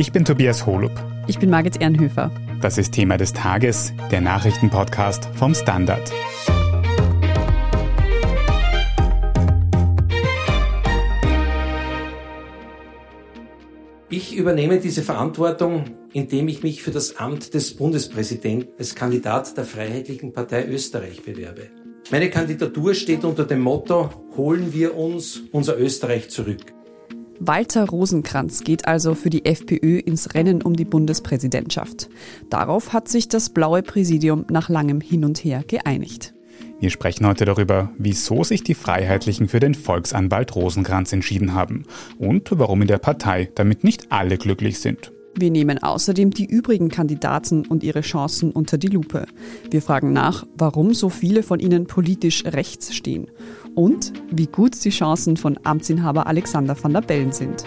Ich bin Tobias Holub. Ich bin Margit Ehrenhöfer. Das ist Thema des Tages, der Nachrichtenpodcast vom Standard. Ich übernehme diese Verantwortung, indem ich mich für das Amt des Bundespräsidenten als Kandidat der Freiheitlichen Partei Österreich bewerbe. Meine Kandidatur steht unter dem Motto, holen wir uns unser Österreich zurück. Walter Rosenkranz geht also für die FPÖ ins Rennen um die Bundespräsidentschaft. Darauf hat sich das blaue Präsidium nach langem Hin und Her geeinigt. Wir sprechen heute darüber, wieso sich die Freiheitlichen für den Volksanwalt Rosenkranz entschieden haben und warum in der Partei damit nicht alle glücklich sind. Wir nehmen außerdem die übrigen Kandidaten und ihre Chancen unter die Lupe. Wir fragen nach, warum so viele von ihnen politisch rechts stehen und wie gut die Chancen von Amtsinhaber Alexander van der Bellen sind.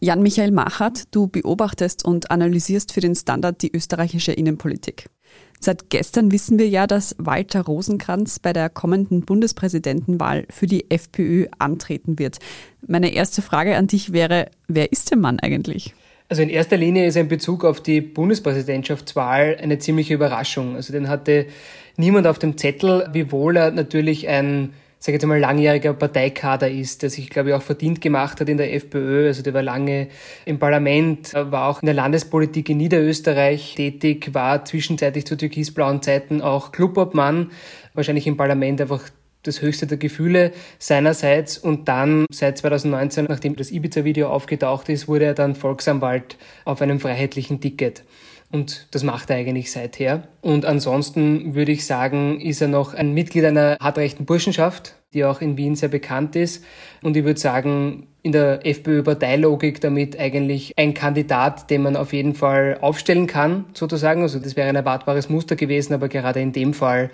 Jan-Michael Machert, du beobachtest und analysierst für den Standard die österreichische Innenpolitik. Seit gestern wissen wir ja, dass Walter Rosenkranz bei der kommenden Bundespräsidentenwahl für die FPÖ antreten wird. Meine erste Frage an dich wäre, wer ist der Mann eigentlich? Also in erster Linie ist er in Bezug auf die Bundespräsidentschaftswahl eine ziemliche Überraschung. Also den hatte niemand auf dem Zettel, wiewohl er natürlich ein sage jetzt mal, langjähriger Parteikader ist, der sich, glaube ich, auch verdient gemacht hat in der FPÖ. Also der war lange im Parlament, war auch in der Landespolitik in Niederösterreich tätig, war zwischenzeitlich zu türkisblauen Zeiten auch Clubobmann, wahrscheinlich im Parlament einfach das höchste der Gefühle seinerseits und dann seit 2019, nachdem das Ibiza-Video aufgetaucht ist, wurde er dann Volksanwalt auf einem freiheitlichen Ticket. Und das macht er eigentlich seither. Und ansonsten würde ich sagen, ist er noch ein Mitglied einer hartrechten Burschenschaft, die auch in Wien sehr bekannt ist. Und ich würde sagen, in der FPÖ-Parteilogik damit eigentlich ein Kandidat, den man auf jeden Fall aufstellen kann, sozusagen. Also das wäre ein erwartbares Muster gewesen, aber gerade in dem Fall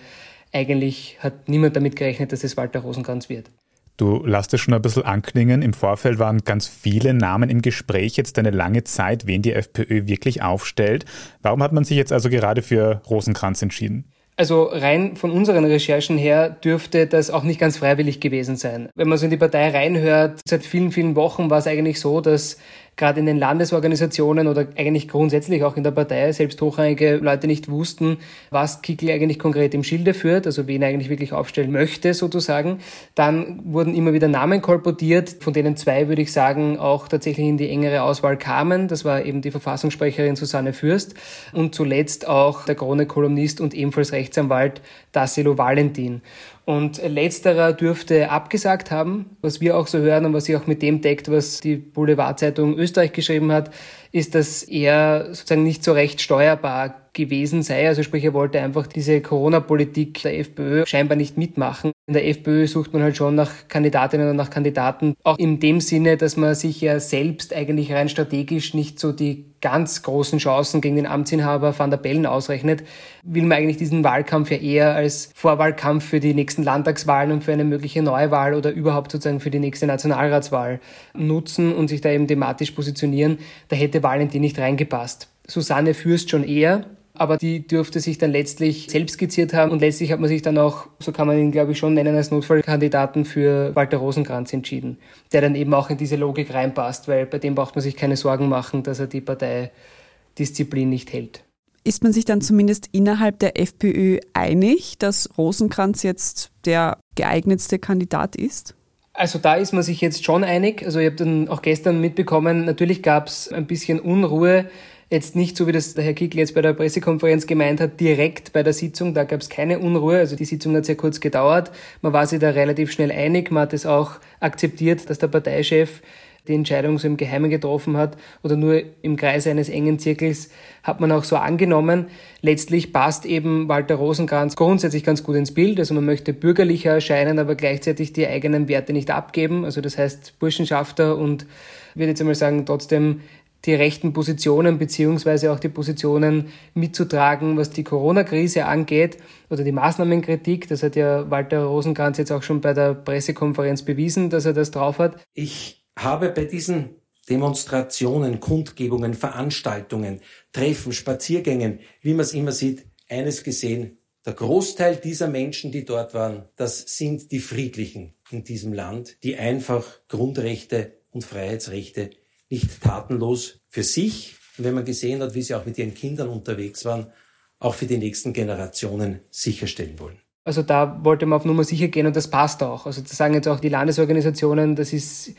eigentlich hat niemand damit gerechnet, dass es Walter Rosenkranz wird. Du lasst es schon ein bisschen anklingen. Im Vorfeld waren ganz viele Namen im Gespräch, jetzt eine lange Zeit, wen die FPÖ wirklich aufstellt. Warum hat man sich jetzt also gerade für Rosenkranz entschieden? Also rein von unseren Recherchen her dürfte das auch nicht ganz freiwillig gewesen sein. Wenn man so in die Partei reinhört, seit vielen, vielen Wochen war es eigentlich so, dass gerade in den Landesorganisationen oder eigentlich grundsätzlich auch in der Partei selbst hochrangige Leute nicht wussten, was Kickl eigentlich konkret im Schilde führt, also wen er eigentlich wirklich aufstellen möchte sozusagen. Dann wurden immer wieder Namen kolportiert, von denen zwei, würde ich sagen, auch tatsächlich in die engere Auswahl kamen. Das war eben die Verfassungssprecherin Susanne Fürst und zuletzt auch der Krone-Kolumnist und ebenfalls Rechtsanwalt Dassilo Valentin. Und letzterer dürfte abgesagt haben. Was wir auch so hören und was sich auch mit dem deckt, was die Boulevardzeitung Österreich geschrieben hat, ist, dass er sozusagen nicht so recht steuerbar gewesen sei. Also sprich, er wollte einfach diese Corona-Politik der FPÖ scheinbar nicht mitmachen. In der FPÖ sucht man halt schon nach Kandidatinnen und nach Kandidaten, auch in dem Sinne, dass man sich ja selbst eigentlich rein strategisch nicht so die ganz großen Chancen gegen den Amtsinhaber Van der Bellen ausrechnet, will man eigentlich diesen Wahlkampf ja eher als Vorwahlkampf für die nächsten Landtagswahlen und für eine mögliche Neuwahl oder überhaupt sozusagen für die nächste Nationalratswahl nutzen und sich da eben thematisch positionieren. Da hätte Valentin nicht reingepasst. Susanne Fürst schon eher, aber die dürfte sich dann letztlich selbst skizziert haben und letztlich hat man sich dann auch, so kann man ihn glaube ich schon nennen, als Notfallkandidaten für Walter Rosenkranz entschieden, der dann eben auch in diese Logik reinpasst, weil bei dem braucht man sich keine Sorgen machen, dass er die Parteidisziplin nicht hält. Ist man sich dann zumindest innerhalb der FPÖ einig, dass Rosenkranz jetzt der geeignetste Kandidat ist? Also da ist man sich jetzt schon einig. Also ich habe dann auch gestern mitbekommen, natürlich gab es ein bisschen Unruhe Jetzt nicht so, wie das der Herr Kickl jetzt bei der Pressekonferenz gemeint hat, direkt bei der Sitzung, da gab es keine Unruhe. Also die Sitzung hat sehr kurz gedauert. Man war sich da relativ schnell einig. Man hat es auch akzeptiert, dass der Parteichef die Entscheidung so im Geheimen getroffen hat oder nur im Kreise eines engen Zirkels, hat man auch so angenommen. Letztlich passt eben Walter Rosenkranz grundsätzlich ganz gut ins Bild. Also man möchte bürgerlicher erscheinen, aber gleichzeitig die eigenen Werte nicht abgeben. Also das heißt Burschenschafter und würde jetzt einmal sagen, trotzdem die rechten Positionen beziehungsweise auch die Positionen mitzutragen, was die Corona-Krise angeht oder die Maßnahmenkritik. Das hat ja Walter Rosenkranz jetzt auch schon bei der Pressekonferenz bewiesen, dass er das drauf hat. Ich habe bei diesen Demonstrationen, Kundgebungen, Veranstaltungen, Treffen, Spaziergängen, wie man es immer sieht, eines gesehen. Der Großteil dieser Menschen, die dort waren, das sind die Friedlichen in diesem Land, die einfach Grundrechte und Freiheitsrechte nicht tatenlos für sich, wenn man gesehen hat, wie sie auch mit ihren Kindern unterwegs waren, auch für die nächsten Generationen sicherstellen wollen. Also da wollte man auf Nummer sicher gehen und das passt auch. Also das sagen jetzt auch die Landesorganisationen, das ist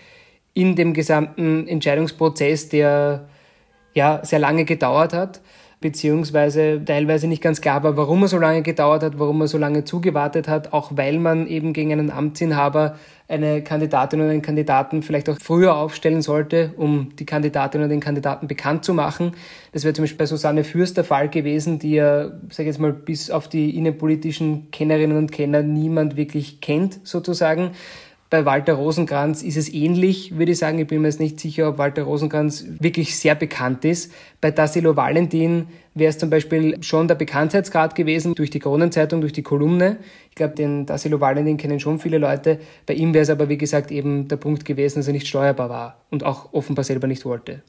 in dem gesamten Entscheidungsprozess, der ja sehr lange gedauert hat, beziehungsweise teilweise nicht ganz klar war, warum er so lange gedauert hat, warum er so lange zugewartet hat, auch weil man eben gegen einen Amtsinhaber eine Kandidatin oder einen Kandidaten vielleicht auch früher aufstellen sollte, um die Kandidatin oder den Kandidaten bekannt zu machen. Das wäre zum Beispiel bei Susanne Fürst der Fall gewesen, die ja, sage ich jetzt mal, bis auf die innenpolitischen Kennerinnen und Kenner niemand wirklich kennt, sozusagen. Bei Walter Rosenkranz ist es ähnlich, würde ich sagen. Ich bin mir jetzt nicht sicher, ob Walter Rosenkranz wirklich sehr bekannt ist. Bei Tassilo Valentin wäre es zum Beispiel schon der Bekanntheitsgrad gewesen durch die Kronenzeitung, durch die Kolumne. Ich glaube, den Tassilo Valentin kennen schon viele Leute. Bei ihm wäre es aber, wie gesagt, eben der Punkt gewesen, dass er nicht steuerbar war und auch offenbar selber nicht wollte.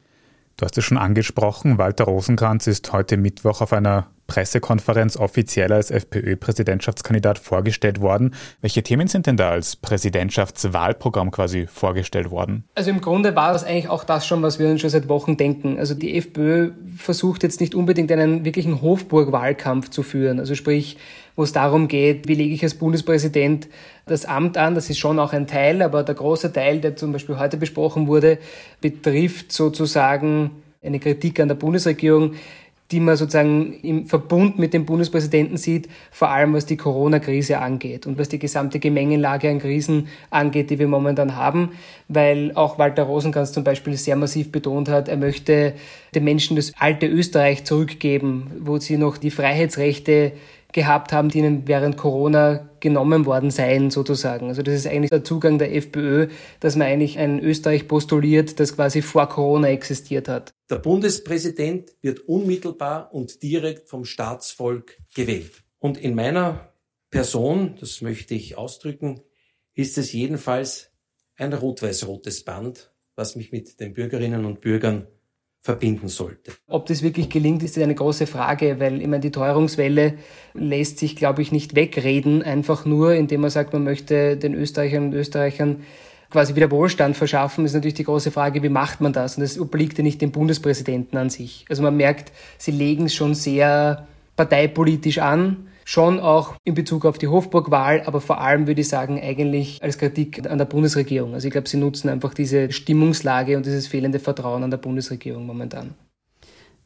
Du hast es schon angesprochen, Walter Rosenkranz ist heute Mittwoch auf einer Pressekonferenz offiziell als FPÖ-Präsidentschaftskandidat vorgestellt worden. Welche Themen sind denn da als Präsidentschaftswahlprogramm quasi vorgestellt worden? Also im Grunde war das eigentlich auch das schon, was wir uns schon seit Wochen denken. Also die FPÖ versucht jetzt nicht unbedingt einen wirklichen Hofburg-Wahlkampf zu führen. Also sprich, wo es darum geht, wie lege ich als Bundespräsident das Amt an. Das ist schon auch ein Teil, aber der große Teil, der zum Beispiel heute besprochen wurde, betrifft sozusagen eine Kritik an der Bundesregierung, die man sozusagen im Verbund mit dem Bundespräsidenten sieht, vor allem was die Corona-Krise angeht und was die gesamte Gemengelage an Krisen angeht, die wir momentan haben, weil auch Walter Rosenkranz zum Beispiel sehr massiv betont hat, er möchte den Menschen das alte Österreich zurückgeben, wo sie noch die Freiheitsrechte gehabt haben, die ihnen während Corona genommen worden seien, sozusagen. Also das ist eigentlich der Zugang der FPÖ, dass man eigentlich ein Österreich postuliert, das quasi vor Corona existiert hat. Der Bundespräsident wird unmittelbar und direkt vom Staatsvolk gewählt. Und in meiner Person, das möchte ich ausdrücken, ist es jedenfalls ein rot-weiß-rotes Band, was mich mit den Bürgerinnen und Bürgern verbinden sollte. Ob das wirklich gelingt, ist eine große Frage, weil immer die Teuerungswelle lässt sich, glaube ich, nicht wegreden, einfach nur, indem man sagt, man möchte den Österreichern und Österreichern quasi wieder Wohlstand verschaffen, ist natürlich die große Frage, wie macht man das? Und das obliegt ja nicht dem Bundespräsidenten an sich. Also man merkt, sie legen es schon sehr parteipolitisch an Schon auch in Bezug auf die Hofburg-Wahl, aber vor allem würde ich sagen, eigentlich als Kritik an der Bundesregierung. Also ich glaube, sie nutzen einfach diese Stimmungslage und dieses fehlende Vertrauen an der Bundesregierung momentan.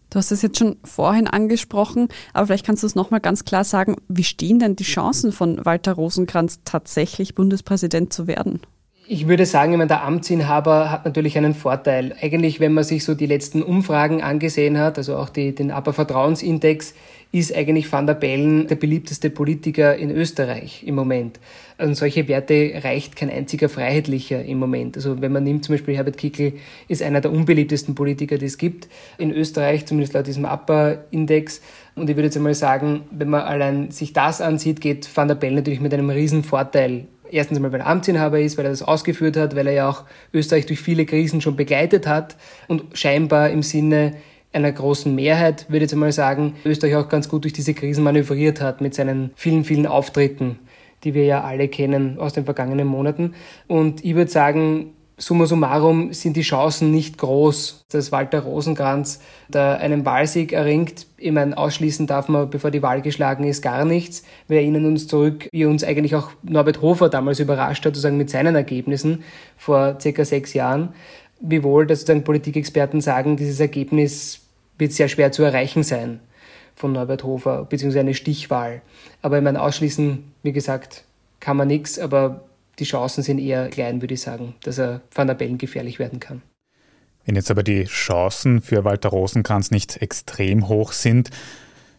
Du hast es jetzt schon vorhin angesprochen, aber vielleicht kannst du es nochmal ganz klar sagen, wie stehen denn die Chancen von Walter Rosenkranz tatsächlich Bundespräsident zu werden? Ich würde sagen, ich meine, der Amtsinhaber hat natürlich einen Vorteil. Eigentlich, wenn man sich so die letzten Umfragen angesehen hat, also auch die, den Aber Vertrauensindex, ist eigentlich Van der Bellen der beliebteste Politiker in Österreich im Moment. An solche Werte reicht kein einziger Freiheitlicher im Moment. Also wenn man nimmt, zum Beispiel Herbert Kickl ist einer der unbeliebtesten Politiker, die es gibt in Österreich, zumindest laut diesem Upper-Index. Und ich würde jetzt einmal sagen, wenn man allein sich das ansieht, geht Van der Bellen natürlich mit einem riesen Vorteil erstens einmal, weil er Amtsinhaber ist, weil er das ausgeführt hat, weil er ja auch Österreich durch viele Krisen schon begleitet hat und scheinbar im Sinne einer großen Mehrheit, würde ich jetzt mal sagen, Österreich auch ganz gut durch diese Krisen manövriert hat mit seinen vielen, vielen Auftritten, die wir ja alle kennen aus den vergangenen Monaten. Und ich würde sagen, summa summarum sind die Chancen nicht groß, dass Walter Rosenkranz da einen Wahlsieg erringt. Ich meine, ausschließen darf man, bevor die Wahl geschlagen ist, gar nichts. Wir erinnern uns zurück, wie uns eigentlich auch Norbert Hofer damals überrascht hat, sozusagen mit seinen Ergebnissen vor circa sechs Jahren. Wiewohl, dass sozusagen Politikexperten sagen, dieses Ergebnis wird sehr schwer zu erreichen sein von Norbert Hofer, beziehungsweise eine Stichwahl. Aber ich meine, ausschließen, wie gesagt, kann man nichts, aber die Chancen sind eher klein, würde ich sagen, dass er Van der Bellen gefährlich werden kann. Wenn jetzt aber die Chancen für Walter Rosenkranz nicht extrem hoch sind,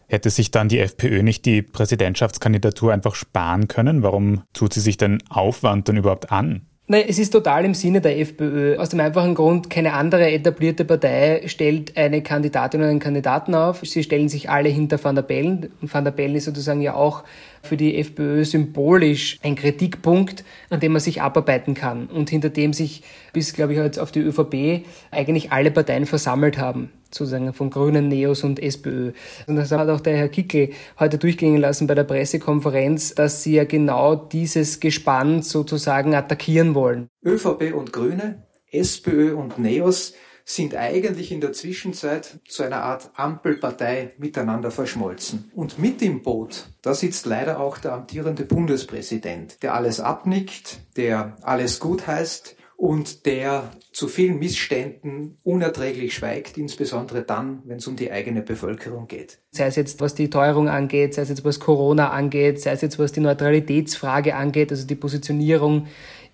hätte sich dann die FPÖ nicht die Präsidentschaftskandidatur einfach sparen können? Warum tut sie sich den Aufwand dann überhaupt an? Nein, es ist total im Sinne der FPÖ. Aus dem einfachen Grund, keine andere etablierte Partei stellt eine Kandidatin oder einen Kandidaten auf. Sie stellen sich alle hinter Van der Bellen. Und Van der Bellen ist sozusagen ja auch für die FPÖ symbolisch ein Kritikpunkt, an dem man sich abarbeiten kann und hinter dem sich bis, glaube ich, jetzt auf die ÖVP eigentlich alle Parteien versammelt haben sozusagen von Grünen, Neos und SPÖ. Und das hat auch der Herr Kickel heute durchgehen lassen bei der Pressekonferenz, dass sie ja genau dieses Gespann sozusagen attackieren wollen. ÖVP und Grüne, SPÖ und Neos sind eigentlich in der Zwischenzeit zu einer Art Ampelpartei miteinander verschmolzen. Und mit im Boot, da sitzt leider auch der amtierende Bundespräsident, der alles abnickt, der alles gut heißt und der zu vielen Missständen unerträglich schweigt, insbesondere dann, wenn es um die eigene Bevölkerung geht. Sei es jetzt, was die Teuerung angeht, sei es jetzt, was Corona angeht, sei es jetzt, was die Neutralitätsfrage angeht, also die Positionierung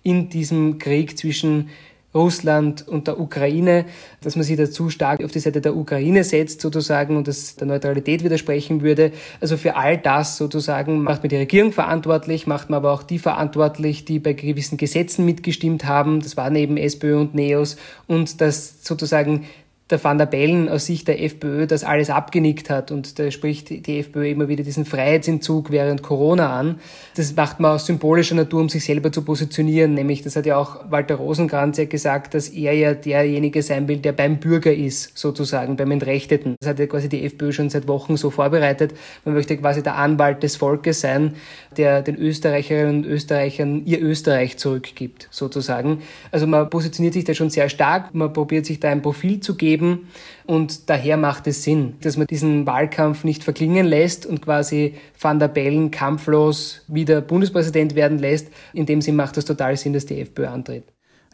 in diesem Krieg zwischen Russland und der Ukraine, dass man sich dazu stark auf die Seite der Ukraine setzt sozusagen und das der Neutralität widersprechen würde. Also für all das sozusagen macht man die Regierung verantwortlich, macht man aber auch die verantwortlich, die bei gewissen Gesetzen mitgestimmt haben. Das waren eben SPÖ und NEOS und das sozusagen der Van der Bellen aus Sicht der FPÖ das alles abgenickt hat und da spricht die FPÖ immer wieder diesen Freiheitsentzug während Corona an. Das macht man aus symbolischer Natur, um sich selber zu positionieren, nämlich das hat ja auch Walter Rosenkranz ja gesagt, dass er ja derjenige sein will, der beim Bürger ist, sozusagen, beim Entrechteten. Das hat ja quasi die FPÖ schon seit Wochen so vorbereitet. Man möchte quasi der Anwalt des Volkes sein, der den Österreicherinnen und Österreichern ihr Österreich zurückgibt, sozusagen. Also man positioniert sich da schon sehr stark, man probiert sich da ein Profil zu geben, geben. Und daher macht es Sinn, dass man diesen Wahlkampf nicht verklingen lässt und quasi Van der Bellen kampflos wieder Bundespräsident werden lässt. In dem Sinn macht es total Sinn, dass die FPÖ antritt.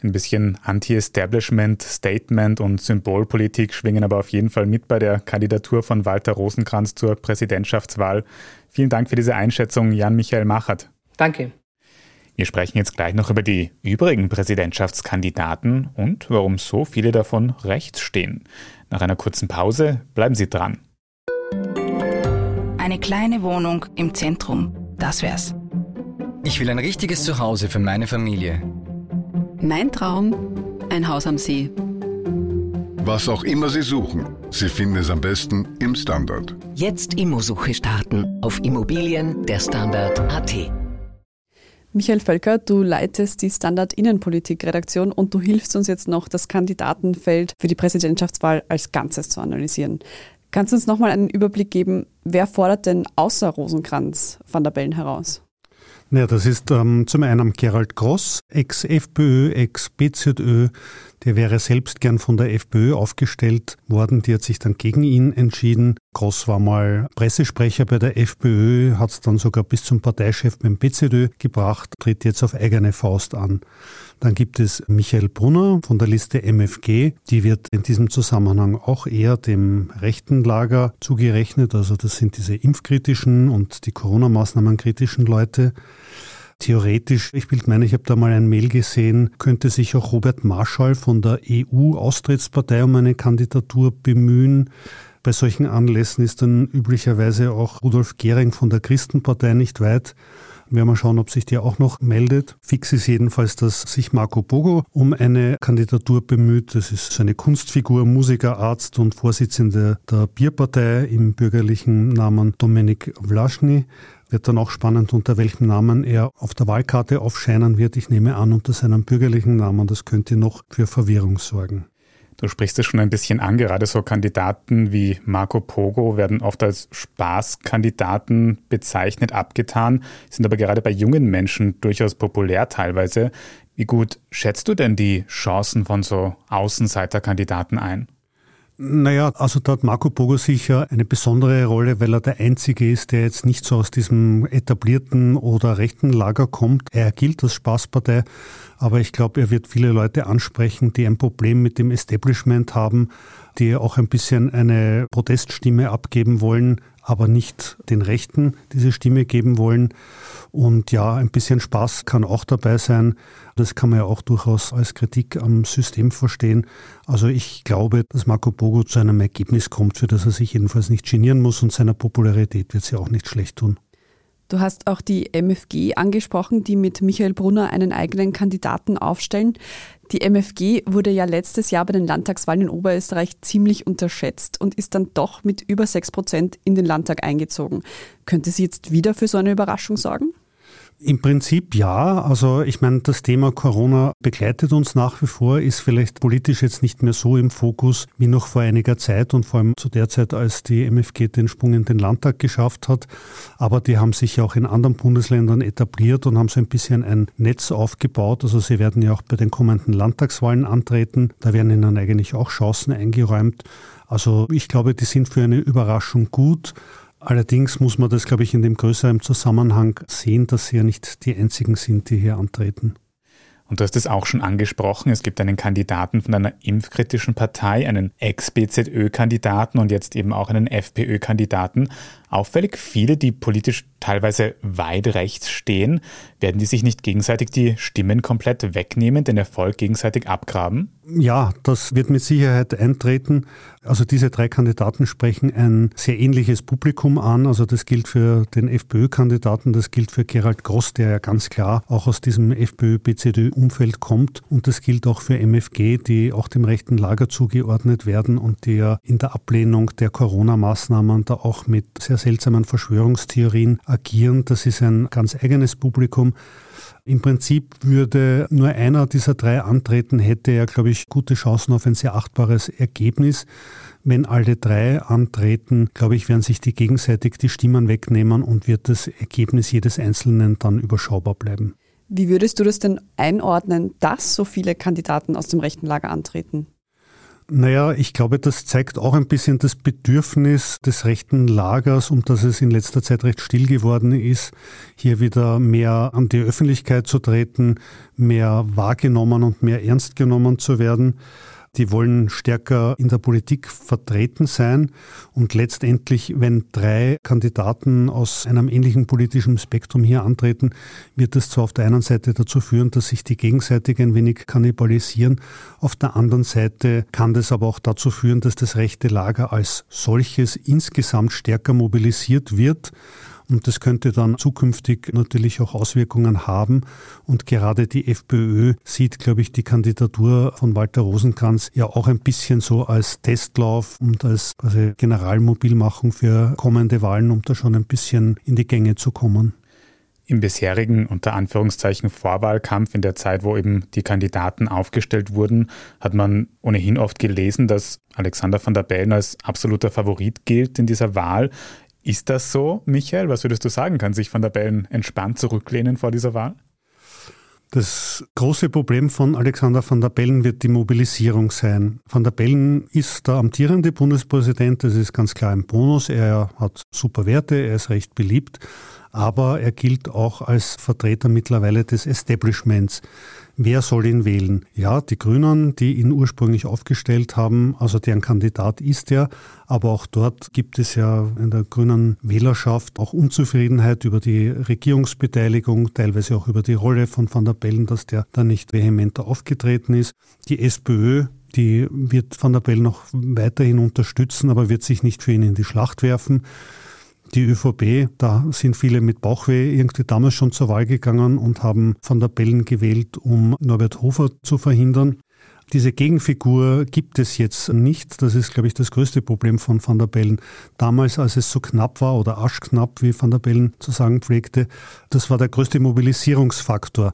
Ein bisschen Anti-Establishment, Statement und Symbolpolitik schwingen aber auf jeden Fall mit bei der Kandidatur von Walter Rosenkranz zur Präsidentschaftswahl. Vielen Dank für diese Einschätzung, Jan-Michael Machert. Danke. Wir sprechen jetzt gleich noch über die übrigen Präsidentschaftskandidaten und warum so viele davon rechts stehen. Nach einer kurzen Pause bleiben Sie dran. Eine kleine Wohnung im Zentrum, das wär's. Ich will ein richtiges Zuhause für meine Familie. Mein Traum, ein Haus am See. Was auch immer Sie suchen, Sie finden es am besten im Standard. Jetzt Immosuche starten auf Immobilien der Standard.at. Michael Völker, du leitest die Standard Innenpolitik-Redaktion und du hilfst uns jetzt noch, das Kandidatenfeld für die Präsidentschaftswahl als Ganzes zu analysieren. Kannst du uns nochmal einen Überblick geben, wer fordert denn außer Rosenkranz Van der Bellen heraus? Ja, das ist ähm, zum einen Gerald Gross, Ex-FPÖ, Ex-BZÖ, der wäre selbst gern von der FPÖ aufgestellt worden, die hat sich dann gegen ihn entschieden. Gross war mal Pressesprecher bei der FPÖ, hat es dann sogar bis zum Parteichef beim BZÖ gebracht, tritt jetzt auf eigene Faust an. Dann gibt es Michael Brunner von der Liste MFG. Die wird in diesem Zusammenhang auch eher dem rechten Lager zugerechnet. Also das sind diese impfkritischen und die Corona-Maßnahmen kritischen Leute. Theoretisch, ich bild meine, ich habe da mal ein Mail gesehen, könnte sich auch Robert Marschall von der EU-Austrittspartei um eine Kandidatur bemühen. Bei solchen Anlässen ist dann üblicherweise auch Rudolf Gehring von der Christenpartei nicht weit. Werden wir schauen, ob sich der auch noch meldet. Fix ist jedenfalls, dass sich Marco Bogo um eine Kandidatur bemüht. Das ist so eine Kunstfigur, Musiker, Arzt und Vorsitzender der Bierpartei im bürgerlichen Namen Dominik Vlaschny. Wird dann auch spannend, unter welchem Namen er auf der Wahlkarte aufscheinen wird. Ich nehme an, unter seinem bürgerlichen Namen. Das könnte noch für Verwirrung sorgen. Du sprichst es schon ein bisschen an, gerade so Kandidaten wie Marco Pogo werden oft als Spaßkandidaten bezeichnet, abgetan, sind aber gerade bei jungen Menschen durchaus populär teilweise. Wie gut schätzt du denn die Chancen von so Außenseiterkandidaten ein? Naja, also da hat Marco Pogo sicher eine besondere Rolle, weil er der Einzige ist, der jetzt nicht so aus diesem etablierten oder rechten Lager kommt. Er gilt als Spaßpartei, aber ich glaube, er wird viele Leute ansprechen, die ein Problem mit dem Establishment haben, die auch ein bisschen eine Proteststimme abgeben wollen, aber nicht den Rechten diese Stimme geben wollen. Und ja, ein bisschen Spaß kann auch dabei sein. Das kann man ja auch durchaus als Kritik am System verstehen. Also ich glaube, dass Marco Bogo zu einem Ergebnis kommt, für das er sich jedenfalls nicht genieren muss und seiner Popularität wird sie auch nicht schlecht tun. Du hast auch die MFG angesprochen, die mit Michael Brunner einen eigenen Kandidaten aufstellen. Die MFG wurde ja letztes Jahr bei den Landtagswahlen in Oberösterreich ziemlich unterschätzt und ist dann doch mit über 6 Prozent in den Landtag eingezogen. Könnte sie jetzt wieder für so eine Überraschung sorgen? Im Prinzip ja. Also ich meine, das Thema Corona begleitet uns nach wie vor, ist vielleicht politisch jetzt nicht mehr so im Fokus wie noch vor einiger Zeit und vor allem zu der Zeit, als die MFG den Sprung in den Landtag geschafft hat. Aber die haben sich ja auch in anderen Bundesländern etabliert und haben so ein bisschen ein Netz aufgebaut. Also sie werden ja auch bei den kommenden Landtagswahlen antreten. Da werden ihnen eigentlich auch Chancen eingeräumt. Also ich glaube, die sind für eine Überraschung gut. Allerdings muss man das, glaube ich, in dem größeren Zusammenhang sehen, dass sie ja nicht die einzigen sind, die hier antreten. Und du hast es auch schon angesprochen, es gibt einen Kandidaten von einer impfkritischen Partei, einen Ex-BZÖ-Kandidaten und jetzt eben auch einen FPÖ-Kandidaten. Auffällig viele, die politisch teilweise weit rechts stehen, werden die sich nicht gegenseitig die Stimmen komplett wegnehmen, den Erfolg gegenseitig abgraben? Ja, das wird mit Sicherheit eintreten. Also diese drei Kandidaten sprechen ein sehr ähnliches Publikum an. Also das gilt für den FPÖ-Kandidaten, das gilt für Gerald Gross, der ja ganz klar auch aus diesem FPÖ-BZÖ-Umfeld kommt. Und das gilt auch für MFG, die auch dem rechten Lager zugeordnet werden und die ja in der Ablehnung der Corona-Maßnahmen da auch mit sehr seltsamen Verschwörungstheorien agieren. Das ist ein ganz eigenes Publikum. Im Prinzip würde nur einer dieser drei antreten, hätte er, glaube ich, gute Chancen auf ein sehr achtbares Ergebnis. Wenn alle drei antreten, glaube ich, werden sich die gegenseitig die Stimmen wegnehmen und wird das Ergebnis jedes Einzelnen dann überschaubar bleiben. Wie würdest du das denn einordnen, dass so viele Kandidaten aus dem rechten Lager antreten? Naja, ich glaube, das zeigt auch ein bisschen das Bedürfnis des rechten Lagers, um das es in letzter Zeit recht still geworden ist, hier wieder mehr an die Öffentlichkeit zu treten, mehr wahrgenommen und mehr ernst genommen zu werden die wollen stärker in der Politik vertreten sein. Und letztendlich, wenn drei Kandidaten aus einem ähnlichen politischen Spektrum hier antreten, wird es zwar auf der einen Seite dazu führen, dass sich die gegenseitig ein wenig kannibalisieren. Auf der anderen Seite kann das aber auch dazu führen, dass das rechte Lager als solches insgesamt stärker mobilisiert wird und das könnte dann zukünftig natürlich auch Auswirkungen haben. Und gerade die FPÖ sieht, glaube ich, die Kandidatur von Walter Rosenkranz ja auch ein bisschen so als Testlauf und als quasi Generalmobilmachung für kommende Wahlen, um da schon ein bisschen in die Gänge zu kommen. Im bisherigen, unter Anführungszeichen, Vorwahlkampf, in der Zeit, wo eben die Kandidaten aufgestellt wurden, hat man ohnehin oft gelesen, dass Alexander van der Bellen als absoluter Favorit gilt in dieser Wahl. Ist das so, Michael? Was würdest du sagen? Kann sich Van der Bellen entspannt zurücklehnen vor dieser Wahl? Das große Problem von Alexander van der Bellen wird die Mobilisierung sein. Van der Bellen ist der amtierende Bundespräsident, das ist ganz klar ein Bonus. Er hat super Werte, er ist recht beliebt, aber er gilt auch als Vertreter mittlerweile des Establishments. Wer soll ihn wählen? Ja, die Grünen, die ihn ursprünglich aufgestellt haben, also deren Kandidat ist er, aber auch dort gibt es ja in der grünen Wählerschaft auch Unzufriedenheit über die Regierungsbeteiligung, teilweise auch über die Rolle von Van der Bellen, dass der da nicht vehementer aufgetreten ist. Die SPÖ die wird Van der Bellen noch weiterhin unterstützen, aber wird sich nicht für ihn in die Schlacht werfen. Die ÖVP, da sind viele mit Bauchweh irgendwie damals schon zur Wahl gegangen und haben Van der Bellen gewählt, um Norbert Hofer zu verhindern. Diese Gegenfigur gibt es jetzt nicht. Das ist, glaube ich, das größte Problem von Van der Bellen. Damals, als es so knapp war oder aschknapp, wie Van der Bellen zu sagen pflegte, das war der größte Mobilisierungsfaktor.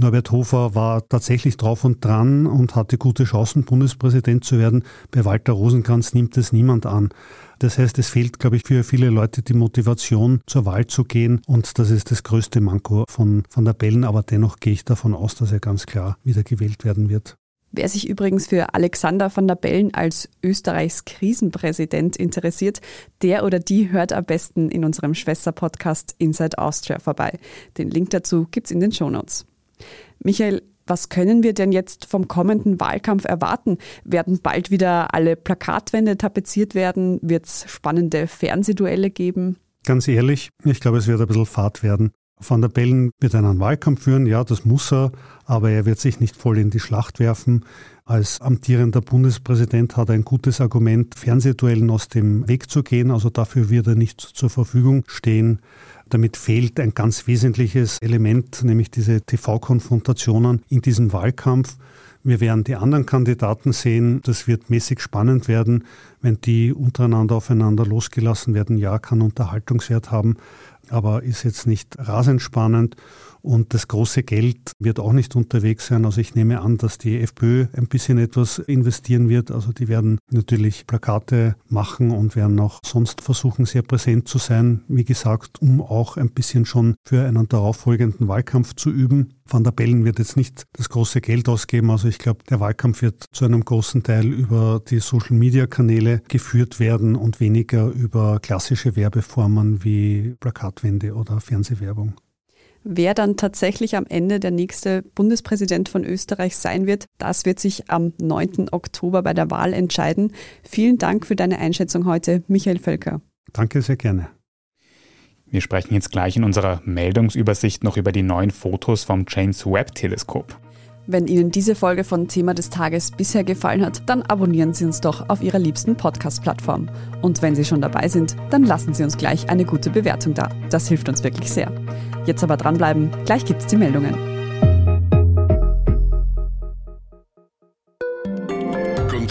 Norbert Hofer war tatsächlich drauf und dran und hatte gute Chancen, Bundespräsident zu werden. Bei Walter Rosenkranz nimmt es niemand an. Das heißt, es fehlt, glaube ich, für viele Leute die Motivation, zur Wahl zu gehen. Und das ist das größte Manko von Van der Bellen. Aber dennoch gehe ich davon aus, dass er ganz klar wieder gewählt werden wird. Wer sich übrigens für Alexander van der Bellen als Österreichs Krisenpräsident interessiert, der oder die hört am besten in unserem Schwesterpodcast Inside Austria vorbei. Den Link dazu gibt's in den Shownotes. Michael, was können wir denn jetzt vom kommenden Wahlkampf erwarten? Werden bald wieder alle Plakatwände tapeziert werden? Wird es spannende Fernsehduelle geben? Ganz ehrlich, ich glaube, es wird ein bisschen Fahrt werden. Van der Bellen wird einen Wahlkampf führen, ja, das muss er, aber er wird sich nicht voll in die Schlacht werfen. Als amtierender Bundespräsident hat er ein gutes Argument, Fernsehduellen aus dem Weg zu gehen, also dafür wird er nicht zur Verfügung stehen. Damit fehlt ein ganz wesentliches Element, nämlich diese TV-Konfrontationen in diesem Wahlkampf. Wir werden die anderen Kandidaten sehen. Das wird mäßig spannend werden, wenn die untereinander aufeinander losgelassen werden. Ja, kann Unterhaltungswert haben. Aber ist jetzt nicht rasend spannend. Und das große Geld wird auch nicht unterwegs sein. Also ich nehme an, dass die FPÖ ein bisschen etwas investieren wird. Also die werden natürlich Plakate machen und werden auch sonst versuchen, sehr präsent zu sein. Wie gesagt, um auch ein bisschen schon für einen darauffolgenden Wahlkampf zu üben. Van der Bellen wird jetzt nicht das große Geld ausgeben. Also ich glaube, der Wahlkampf wird zu einem großen Teil über die Social-Media-Kanäle geführt werden und weniger über klassische Werbeformen wie Plakatwände oder Fernsehwerbung. Wer dann tatsächlich am Ende der nächste Bundespräsident von Österreich sein wird, das wird sich am 9. Oktober bei der Wahl entscheiden. Vielen Dank für deine Einschätzung heute, Michael Völker. Danke sehr gerne. Wir sprechen jetzt gleich in unserer Meldungsübersicht noch über die neuen Fotos vom James Webb Teleskop. Wenn Ihnen diese Folge von Thema des Tages bisher gefallen hat, dann abonnieren Sie uns doch auf Ihrer liebsten Podcast-Plattform. Und wenn Sie schon dabei sind, dann lassen Sie uns gleich eine gute Bewertung da. Das hilft uns wirklich sehr. Jetzt aber dranbleiben, gleich gibt's die Meldungen.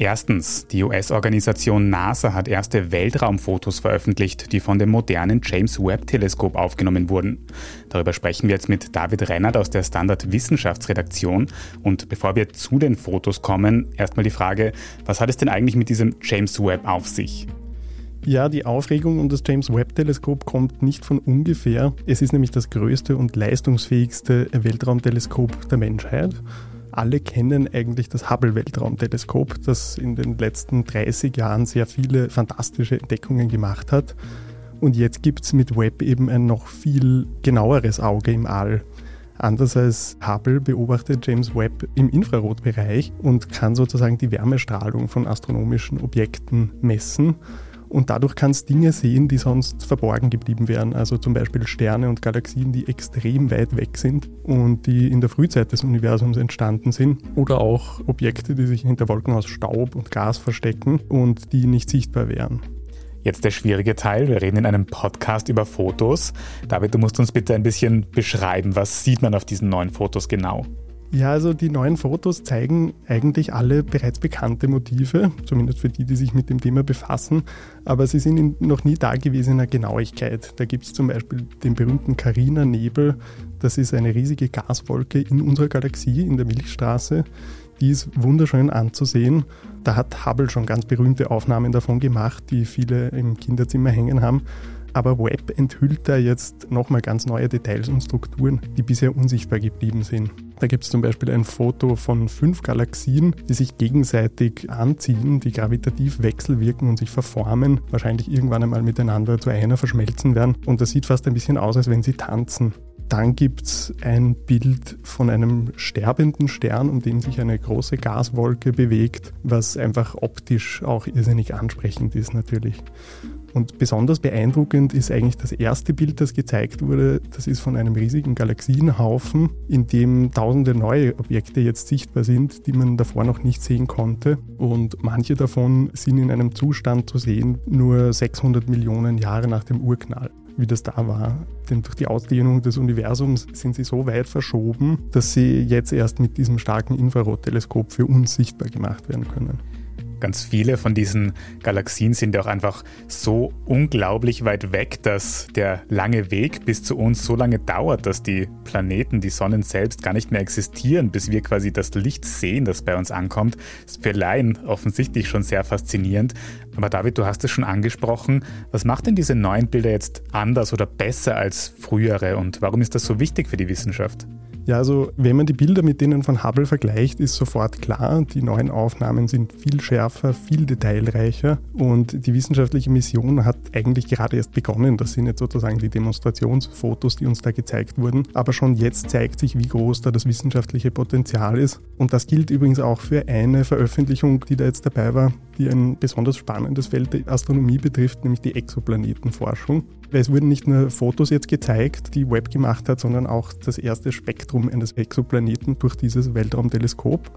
Erstens, die US-Organisation NASA hat erste Weltraumfotos veröffentlicht, die von dem modernen James Webb-Teleskop aufgenommen wurden. Darüber sprechen wir jetzt mit David Rennert aus der Standard Wissenschaftsredaktion. Und bevor wir zu den Fotos kommen, erstmal die Frage, was hat es denn eigentlich mit diesem James Webb auf sich? Ja, die Aufregung um das James Webb-Teleskop kommt nicht von ungefähr. Es ist nämlich das größte und leistungsfähigste Weltraumteleskop der Menschheit alle kennen eigentlich das Hubble-Weltraumteleskop, das in den letzten 30 Jahren sehr viele fantastische Entdeckungen gemacht hat. Und jetzt gibt es mit Webb eben ein noch viel genaueres Auge im All. Anders als Hubble beobachtet James Webb im Infrarotbereich und kann sozusagen die Wärmestrahlung von astronomischen Objekten messen und dadurch kannst Dinge sehen, die sonst verborgen geblieben wären. Also zum Beispiel Sterne und Galaxien, die extrem weit weg sind und die in der Frühzeit des Universums entstanden sind. Oder auch Objekte, die sich hinter Wolken aus Staub und Gas verstecken und die nicht sichtbar wären. Jetzt der schwierige Teil. Wir reden in einem Podcast über Fotos. David, du musst uns bitte ein bisschen beschreiben, was sieht man auf diesen neuen Fotos genau? Ja, also die neuen Fotos zeigen eigentlich alle bereits bekannte Motive, zumindest für die, die sich mit dem Thema befassen, aber sie sind in noch nie dagewesener Genauigkeit. Da gibt es zum Beispiel den berühmten Carina-Nebel, das ist eine riesige Gaswolke in unserer Galaxie, in der Milchstraße. Die ist wunderschön anzusehen. Da hat Hubble schon ganz berühmte Aufnahmen davon gemacht, die viele im Kinderzimmer hängen haben. Aber Webb enthüllt da jetzt nochmal ganz neue Details und Strukturen, die bisher unsichtbar geblieben sind. Da gibt es zum Beispiel ein Foto von fünf Galaxien, die sich gegenseitig anziehen, die gravitativ wechselwirken und sich verformen, wahrscheinlich irgendwann einmal miteinander zu einer verschmelzen werden. Und das sieht fast ein bisschen aus, als wenn sie tanzen. Dann gibt es ein Bild von einem sterbenden Stern, um den sich eine große Gaswolke bewegt, was einfach optisch auch irrsinnig ansprechend ist natürlich. Und besonders beeindruckend ist eigentlich das erste Bild, das gezeigt wurde. Das ist von einem riesigen Galaxienhaufen, in dem tausende neue Objekte jetzt sichtbar sind, die man davor noch nicht sehen konnte. Und manche davon sind in einem Zustand zu sehen, nur 600 Millionen Jahre nach dem Urknall wie das da war. Denn durch die Ausdehnung des Universums sind sie so weit verschoben, dass sie jetzt erst mit diesem starken Infrarotteleskop für uns sichtbar gemacht werden können. Ganz viele von diesen Galaxien sind ja auch einfach so unglaublich weit weg, dass der lange Weg bis zu uns so lange dauert, dass die Planeten, die Sonnen selbst gar nicht mehr existieren, bis wir quasi das Licht sehen, das bei uns ankommt. Das ist für Laien offensichtlich schon sehr faszinierend. Aber David, du hast es schon angesprochen. Was macht denn diese neuen Bilder jetzt anders oder besser als frühere und warum ist das so wichtig für die Wissenschaft? Ja, also wenn man die Bilder mit denen von Hubble vergleicht, ist sofort klar, die neuen Aufnahmen sind viel schärfer, viel detailreicher und die wissenschaftliche Mission hat eigentlich gerade erst begonnen. Das sind jetzt sozusagen die Demonstrationsfotos, die uns da gezeigt wurden. Aber schon jetzt zeigt sich, wie groß da das wissenschaftliche Potenzial ist. Und das gilt übrigens auch für eine Veröffentlichung, die da jetzt dabei war, die ein besonders spannendes Feld der Astronomie betrifft, nämlich die Exoplanetenforschung. Weil es wurden nicht nur Fotos jetzt gezeigt, die Webb gemacht hat, sondern auch das erste Spektrum eines Exoplaneten durch dieses Weltraumteleskop.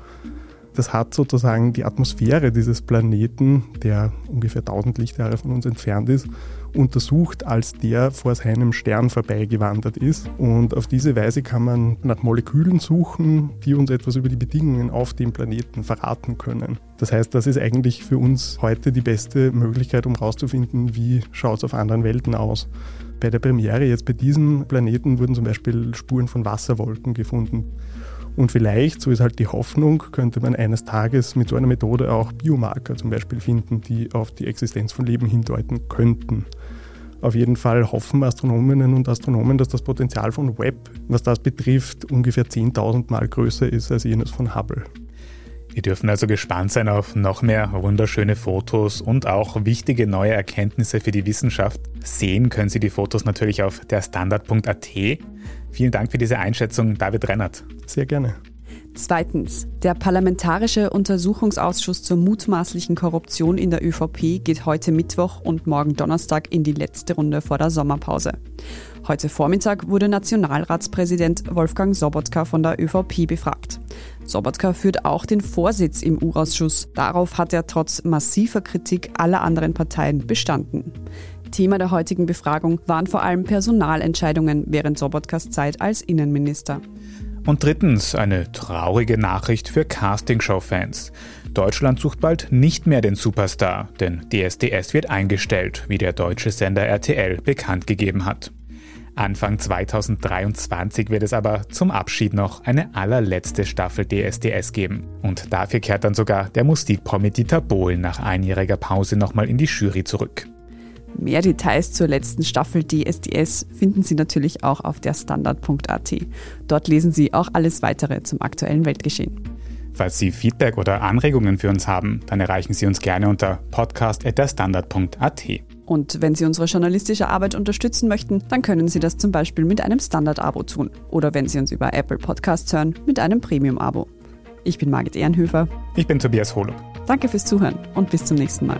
Das hat sozusagen die Atmosphäre dieses Planeten, der ungefähr 1000 Lichtjahre von uns entfernt ist, untersucht, als der vor seinem Stern vorbeigewandert ist. Und auf diese Weise kann man nach Molekülen suchen, die uns etwas über die Bedingungen auf dem Planeten verraten können. Das heißt, das ist eigentlich für uns heute die beste Möglichkeit, um herauszufinden, wie schaut es auf anderen Welten aus. Bei der Premiere jetzt bei diesem Planeten wurden zum Beispiel Spuren von Wasserwolken gefunden. Und vielleicht, so ist halt die Hoffnung, könnte man eines Tages mit so einer Methode auch Biomarker zum Beispiel finden, die auf die Existenz von Leben hindeuten könnten. Auf jeden Fall hoffen Astronominnen und Astronomen, dass das Potenzial von Webb, was das betrifft, ungefähr 10.000 Mal größer ist als jenes von Hubble. Wir dürfen also gespannt sein auf noch mehr wunderschöne Fotos und auch wichtige neue Erkenntnisse für die Wissenschaft. Sehen können Sie die Fotos natürlich auf derstandard.at. Vielen Dank für diese Einschätzung, David Rennert. Sehr gerne. Zweitens. Der Parlamentarische Untersuchungsausschuss zur mutmaßlichen Korruption in der ÖVP geht heute Mittwoch und morgen Donnerstag in die letzte Runde vor der Sommerpause. Heute Vormittag wurde Nationalratspräsident Wolfgang Sobotka von der ÖVP befragt. Sobotka führt auch den Vorsitz im U-Ausschuss. Darauf hat er trotz massiver Kritik aller anderen Parteien bestanden. Thema der heutigen Befragung waren vor allem Personalentscheidungen während Sobotkas Zeit als Innenminister. Und drittens eine traurige Nachricht für Castingshow-Fans. Deutschland sucht bald nicht mehr den Superstar, denn DSDS wird eingestellt, wie der deutsche Sender RTL bekannt gegeben hat. Anfang 2023 wird es aber zum Abschied noch eine allerletzte Staffel DSDS geben. Und dafür kehrt dann sogar der Musikpromi Dieter Bohlen nach einjähriger Pause nochmal in die Jury zurück. Mehr Details zur letzten Staffel DSDS finden Sie natürlich auch auf der Standard.at. Dort lesen Sie auch alles weitere zum aktuellen Weltgeschehen. Falls Sie Feedback oder Anregungen für uns haben, dann erreichen Sie uns gerne unter podcast.derstandard.at. Und wenn Sie unsere journalistische Arbeit unterstützen möchten, dann können Sie das zum Beispiel mit einem Standard-Abo tun. Oder wenn Sie uns über Apple Podcasts hören, mit einem Premium-Abo. Ich bin Margit Ehrenhöfer. Ich bin Tobias Holub. Danke fürs Zuhören und bis zum nächsten Mal.